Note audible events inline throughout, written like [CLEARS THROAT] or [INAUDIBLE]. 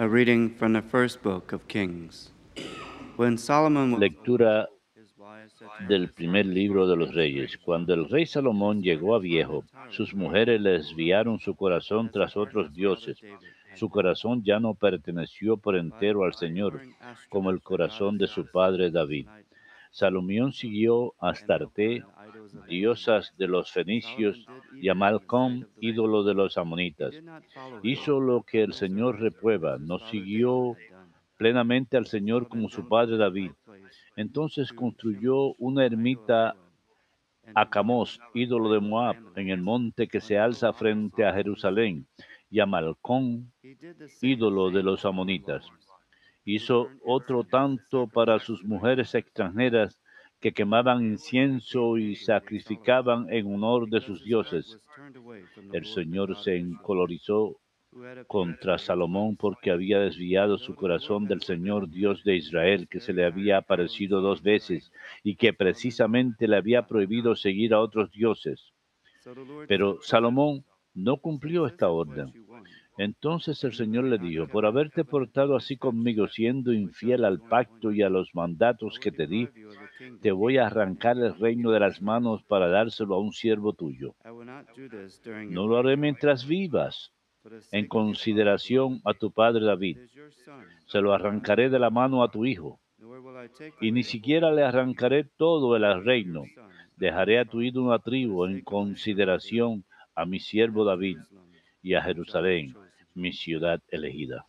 A reading from the first book of Kings. When Solomon was Lectura del primer libro de los reyes. Cuando el rey Salomón llegó a viejo, sus mujeres le desviaron su corazón tras otros dioses. Su corazón ya no perteneció por entero al Señor, como el corazón de su padre David. Salomón siguió a Astarte, diosas de los fenicios, y a Malcom, ídolo de los amonitas. Hizo lo que el Señor reprueba, no siguió plenamente al Señor como su padre David. Entonces construyó una ermita a Camos, ídolo de Moab, en el monte que se alza frente a Jerusalén, y a Malcón, ídolo de los amonitas. Hizo otro tanto para sus mujeres extranjeras que quemaban incienso y sacrificaban en honor de sus dioses. El Señor se encolorizó contra Salomón porque había desviado su corazón del Señor Dios de Israel, que se le había aparecido dos veces y que precisamente le había prohibido seguir a otros dioses. Pero Salomón no cumplió esta orden. Entonces el Señor le dijo, por haberte portado así conmigo, siendo infiel al pacto y a los mandatos que te di, te voy a arrancar el reino de las manos para dárselo a un siervo tuyo. No lo haré mientras vivas, en consideración a tu padre David. Se lo arrancaré de la mano a tu hijo, y ni siquiera le arrancaré todo el reino. Dejaré a tu hijo una tribu en consideración a mi siervo David y a Jerusalén, mi ciudad elegida.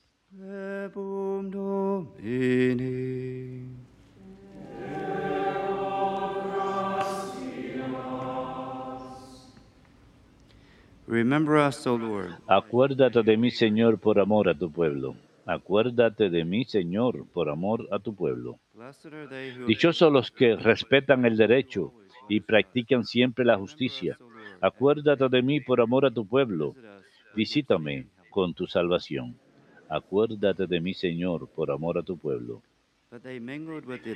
Remember us, Lord, Acuérdate de mí, Señor, por amor a tu pueblo. Acuérdate de mí, Señor, por amor a tu pueblo. Dichosos los que respetan el derecho y practican siempre la justicia. Acuérdate de mí por amor a tu pueblo. Visítame con tu salvación. Acuérdate de mí, Señor, por amor a tu pueblo.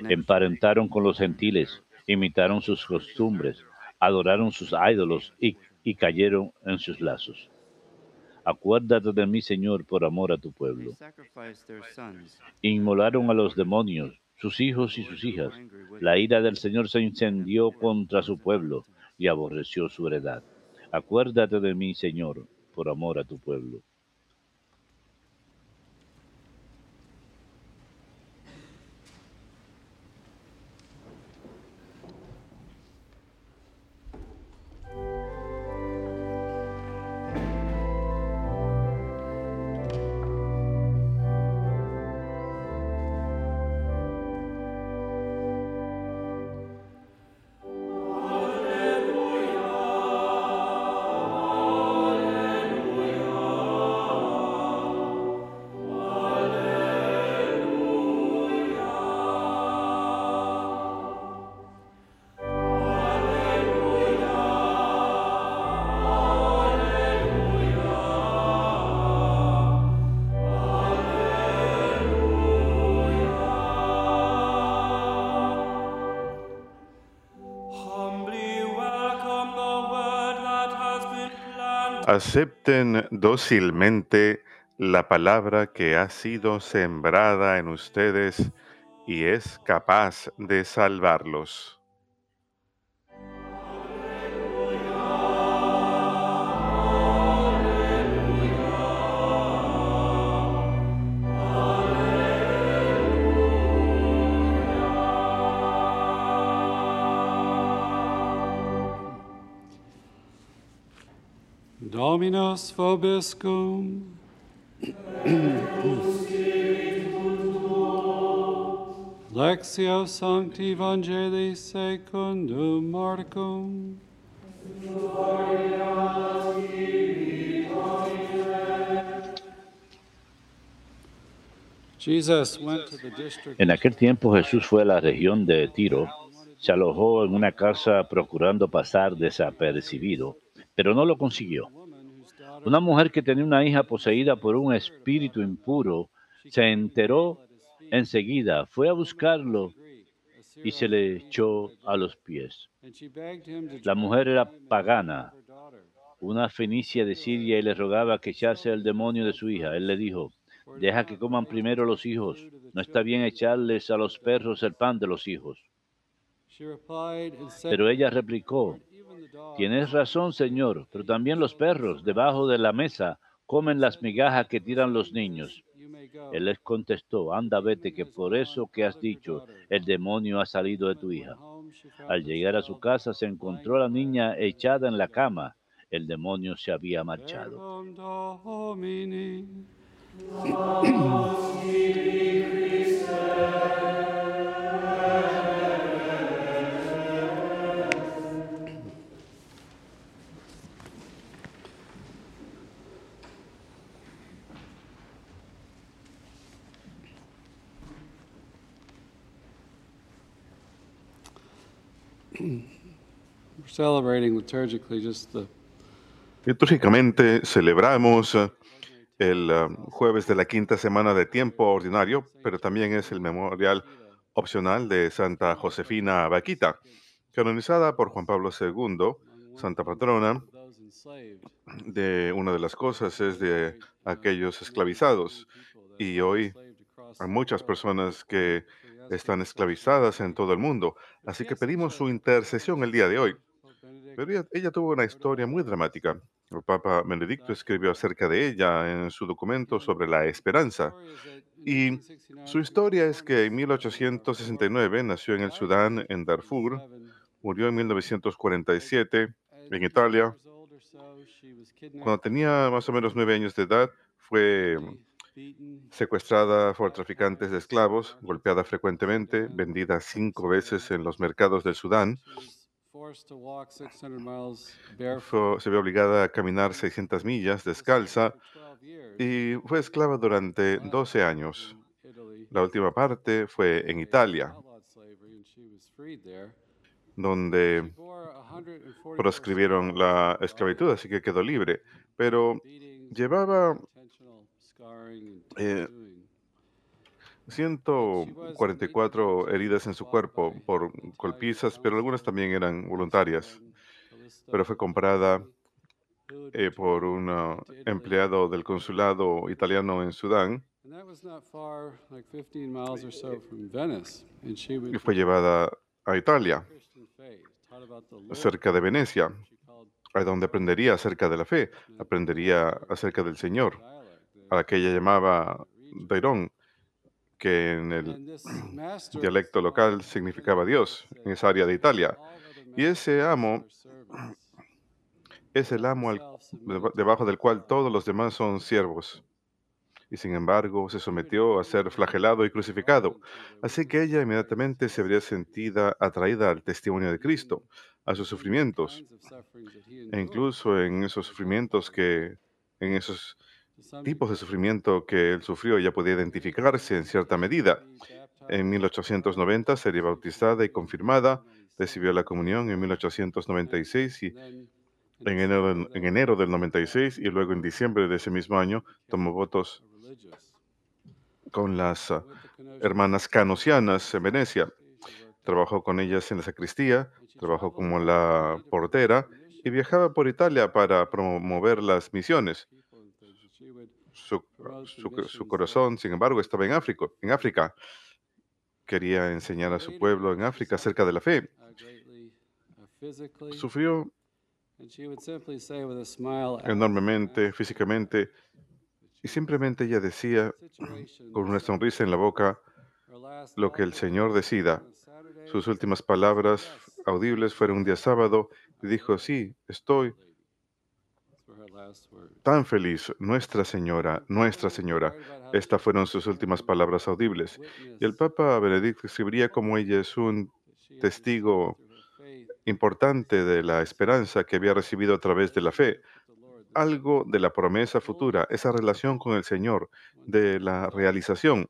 Emparentaron con los gentiles, imitaron sus costumbres, adoraron sus ídolos y, y cayeron en sus lazos. Acuérdate de mí, Señor, por amor a tu pueblo. Inmolaron a los demonios, sus hijos y sus hijas. La ira del Señor se incendió contra su pueblo y aborreció su heredad. Acuérdate de mí, Señor, por amor a tu pueblo. Acepten dócilmente la palabra que ha sido sembrada en ustedes y es capaz de salvarlos. Dominus vobiscum. Lectio Sancti Evangelii secundum Marcum. En aquel tiempo Jesús fue a la región de Tiro, se alojó en una casa procurando pasar desapercibido, pero no lo consiguió. Una mujer que tenía una hija poseída por un espíritu impuro se enteró enseguida, fue a buscarlo y se le echó a los pies. La mujer era pagana, una fenicia de Siria, y le rogaba que echase el demonio de su hija. Él le dijo, Deja que coman primero los hijos. No está bien echarles a los perros el pan de los hijos. Pero ella replicó, Tienes razón, Señor, pero también los perros debajo de la mesa comen las migajas que tiran los niños. Él les contestó, anda, vete, que por eso que has dicho, el demonio ha salido de tu hija. Al llegar a su casa se encontró a la niña echada en la cama. El demonio se había marchado. [CLEARS THROAT] Litúrgicamente celebramos eh, el eh, jueves de la quinta semana de tiempo ordinario, pero también es el memorial opcional de Santa Josefina Vaquita, canonizada por Juan Pablo II, santa patrona de una de las cosas es de aquellos esclavizados. Y hoy hay muchas personas que están esclavizadas en todo el mundo. Así que pedimos su intercesión el día de hoy. Pero ella, ella tuvo una historia muy dramática. El Papa Benedicto escribió acerca de ella en su documento sobre la esperanza. Y su historia es que en 1869 nació en el Sudán, en Darfur, murió en 1947 en Italia. Cuando tenía más o menos nueve años de edad, fue secuestrada por traficantes de esclavos, golpeada frecuentemente, vendida cinco veces en los mercados del Sudán. Fue- se vio obligada a caminar 600 millas descalza y fue esclava durante 12 años. La última parte fue en Italia, donde proscribieron la esclavitud, así que quedó libre. Pero llevaba eh, 144 heridas en su cuerpo por golpizas, pero algunas también eran voluntarias. Pero fue comprada eh, por un empleado del consulado italiano en Sudán. Y fue llevada a Italia, cerca de Venecia, a donde aprendería acerca de la fe, aprendería acerca del Señor, a la que ella llamaba Dairón, que en el dialecto local significaba Dios, en esa área de Italia. Y ese amo es el amo al- deba- debajo del cual todos los demás son siervos. Y sin embargo se sometió a ser flagelado y crucificado. Así que ella inmediatamente se habría sentida atraída al testimonio de Cristo, a sus sufrimientos, e incluso en esos sufrimientos que, en esos tipos de sufrimiento que él sufrió, ella podía identificarse en cierta medida. En 1890 sería bautizada y confirmada, recibió la comunión en 1896 y en enero, enero del 96 y luego en diciembre de ese mismo año tomó votos con las ah, hermanas canosianas en Venecia. Trabajó con ellas en la sacristía, trabajó como la portera y viajaba por Italia para promover las misiones. Su, su- su corazón, sin embargo, estaba en África, en África. Quería enseñar a su pueblo en África acerca de la fe. Sufrió. Enormemente físicamente. Y simplemente ella decía con una sonrisa en la boca lo que el Señor decida. Sus últimas palabras audibles fueron un día sábado y dijo, sí, estoy tan feliz, Nuestra Señora, Nuestra Señora. Estas fueron sus últimas palabras audibles. Y el Papa Benedicto escribiría como ella es un testigo importante de la esperanza que había recibido a través de la fe, algo de la promesa futura, esa relación con el Señor, de la realización.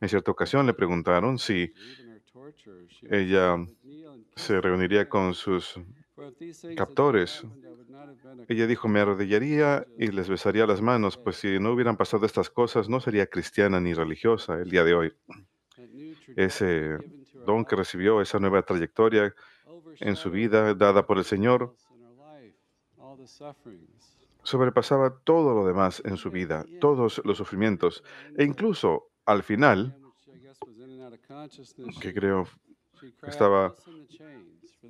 En cierta ocasión le preguntaron si ella se reuniría con sus captores. Ella dijo, me arrodillaría y les besaría las manos, pues si no hubieran pasado estas cosas, no sería cristiana ni religiosa el día de hoy. Ese don que recibió, esa nueva trayectoria en su vida dada por el Señor, sobrepasaba todo lo demás en su vida, todos los sufrimientos, e incluso al final, que creo estaba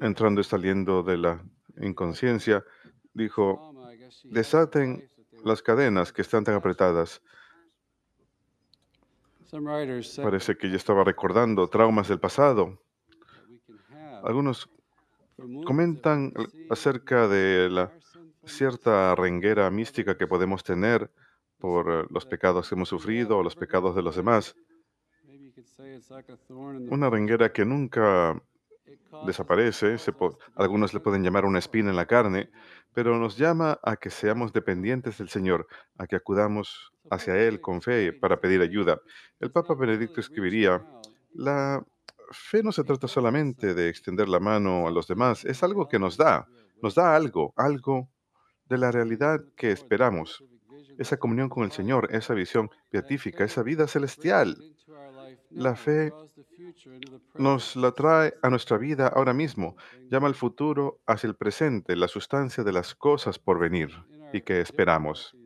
entrando y saliendo de la inconsciencia, dijo, desaten las cadenas que están tan apretadas. Parece que ella estaba recordando traumas del pasado. Algunos comentan acerca de la cierta renguera mística que podemos tener por los pecados que hemos sufrido o los pecados de los demás. Una renguera que nunca desaparece, algunos le pueden llamar una espina en la carne, pero nos llama a que seamos dependientes del Señor, a que acudamos hacia Él con fe para pedir ayuda. El Papa Benedicto escribiría, la fe no se trata solamente de extender la mano a los demás, es algo que nos da, nos da algo, algo de la realidad que esperamos. Esa comunión con el Señor, esa visión beatífica, esa vida celestial. La fe nos la trae a nuestra vida ahora mismo, llama al futuro hacia el presente, la sustancia de las cosas por venir y que esperamos.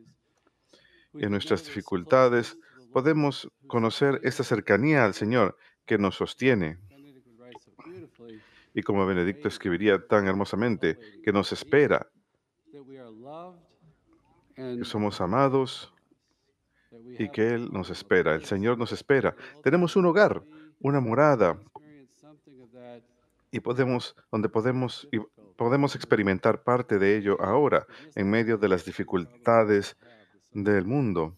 Y en nuestras dificultades podemos conocer esta cercanía al Señor que nos sostiene. Y como Benedicto escribiría tan hermosamente, que nos espera, que somos amados y que Él nos espera, el Señor nos espera. Tenemos un hogar, una morada, y podemos, donde podemos, y podemos experimentar parte de ello ahora, en medio de las dificultades del mundo,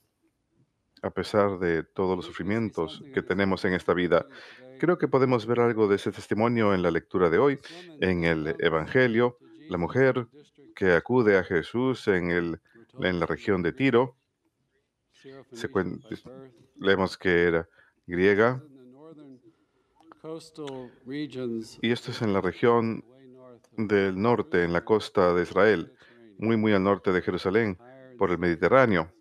a pesar de todos los sufrimientos que tenemos en esta vida. Creo que podemos ver algo de ese testimonio en la lectura de hoy, en el Evangelio, la mujer que acude a Jesús en, el, en la región de Tiro. Leemos que era griega. Y esto es en la región del norte, en la costa de Israel, muy, muy al norte de Jerusalén, por el Mediterráneo.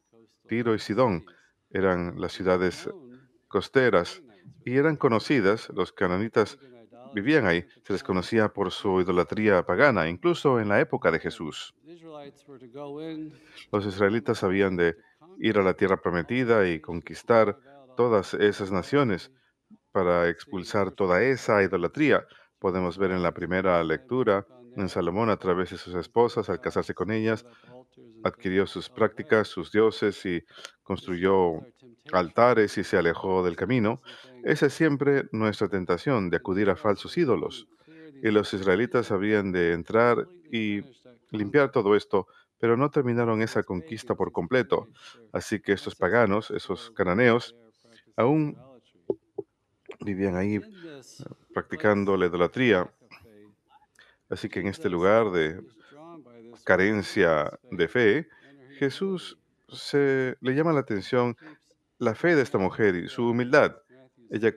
Tiro y Sidón eran las ciudades costeras y eran conocidas, los cananitas vivían ahí, se les conocía por su idolatría pagana, incluso en la época de Jesús. Los israelitas habían de ir a la tierra prometida y conquistar todas esas naciones para expulsar toda esa idolatría. Podemos ver en la primera lectura en Salomón a través de sus esposas, al casarse con ellas, adquirió sus prácticas, sus dioses y construyó altares y se alejó del camino. Esa es siempre nuestra tentación de acudir a falsos ídolos. Y los israelitas habían de entrar y limpiar todo esto, pero no terminaron esa conquista por completo. Así que estos paganos, esos cananeos, aún vivían ahí practicando la idolatría. Así que en este lugar de carencia de fe, Jesús se le llama la atención la fe de esta mujer y su humildad. Ella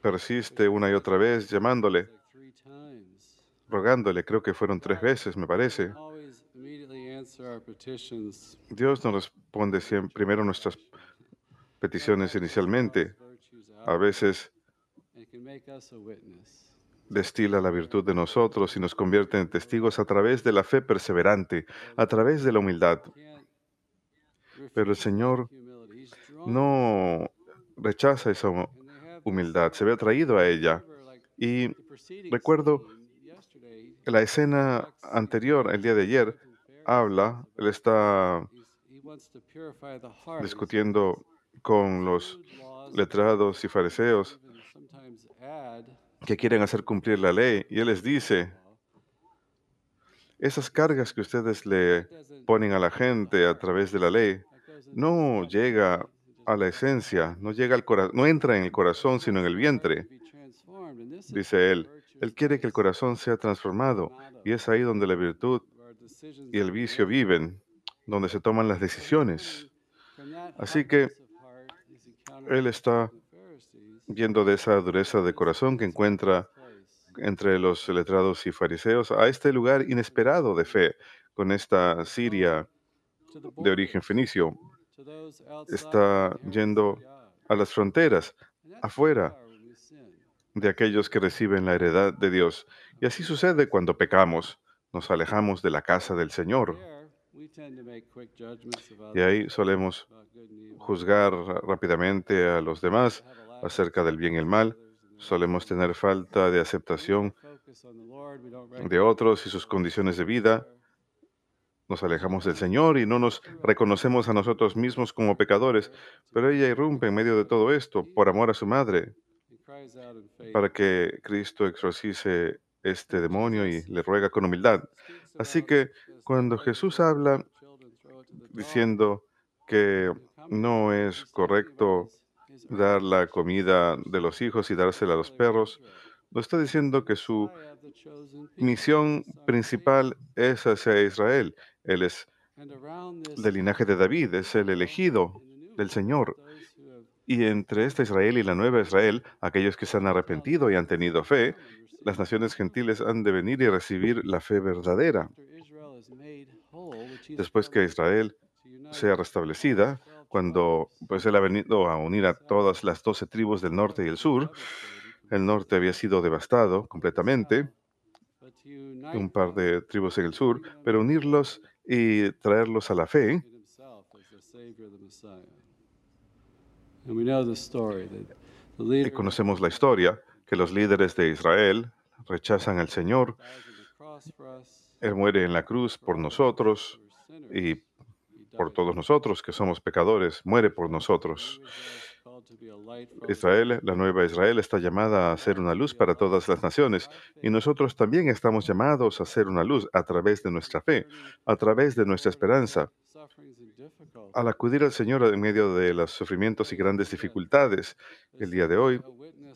persiste una y otra vez llamándole, rogándole, creo que fueron tres veces, me parece. Dios nos responde siempre, primero nuestras peticiones inicialmente. A veces destila la virtud de nosotros y nos convierte en testigos a través de la fe perseverante, a través de la humildad. Pero el Señor no rechaza esa humildad, se ve atraído a ella. Y recuerdo la escena anterior, el día de ayer, habla, él está discutiendo con los letrados y fariseos que quieren hacer cumplir la ley. Y Él les dice, esas cargas que ustedes le ponen a la gente a través de la ley, no llega a la esencia, no, llega al no entra en el corazón, sino en el vientre. Dice Él, Él quiere que el corazón sea transformado y es ahí donde la virtud y el vicio viven, donde se toman las decisiones. Así que Él está viendo de esa dureza de corazón que encuentra entre los letrados y fariseos a este lugar inesperado de fe con esta Siria de origen fenicio. Está yendo a las fronteras, afuera de aquellos que reciben la heredad de Dios. Y así sucede cuando pecamos. nos alejamos de la casa del Señor. Y ahí solemos juzgar rápidamente a los demás acerca del bien y el mal. Solemos tener falta de aceptación de otros y sus condiciones de vida. Nos alejamos del Señor y no nos reconocemos a nosotros mismos como pecadores. Pero ella irrumpe en medio de todo esto por amor a su madre, para que Cristo exorcice este demonio y le ruega con humildad. Así que cuando Jesús habla diciendo que no es correcto "His- his dar la comida de los hijos y dársela a los perros, no está diciendo que su misión principal David." es hacia Israel. Él es del linaje de David, es el elegido del Señor. Y entre esta Israel y la nueva Israel, aquellos que se han arrepentido y han tenido fe, las naciones gentiles han de venir y recibir la fe verdadera. Después que Israel sea restablecida, 12 cuando pues él ha venido a unir a todas las doce tribus del norte y el sur, el norte había sido devastado completamente, un par de tribus en el sur, pero unirlos y traerlos a la fe, y conocemos la historia, que los líderes de Israel rechazan al Señor, Él muere en la cruz por nosotros y por todos nosotros que somos pecadores, muere por nosotros. Israel la nueva Israel, está llamada a ser una luz para todas las naciones y nosotros también estamos llamados a ser una luz a través de nuestra fe, a través de nuestra esperanza. Al acudir al Señor en medio de los sufrimientos y grandes dificultades. El día de hoy,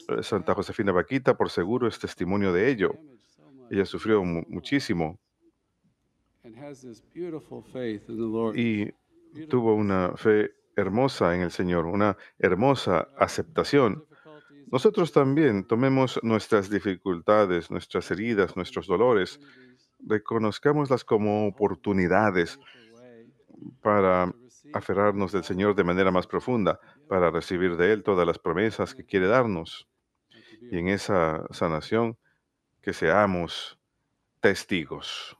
eh, Santa Josefina Vaquita, por seguro, es testimonio de ello. Ella sufrió mu- muchísimo. y tuvo una fe hermosa en el Señor, una hermosa aceptación. Nosotros también tomemos nuestras dificultades, nuestras heridas, nuestros dolores, reconozcámoslas como oportunidades para aferrarnos del Señor de manera más profunda, para recibir de Él todas las promesas que quiere darnos. Y en esa sanación, que seamos testigos.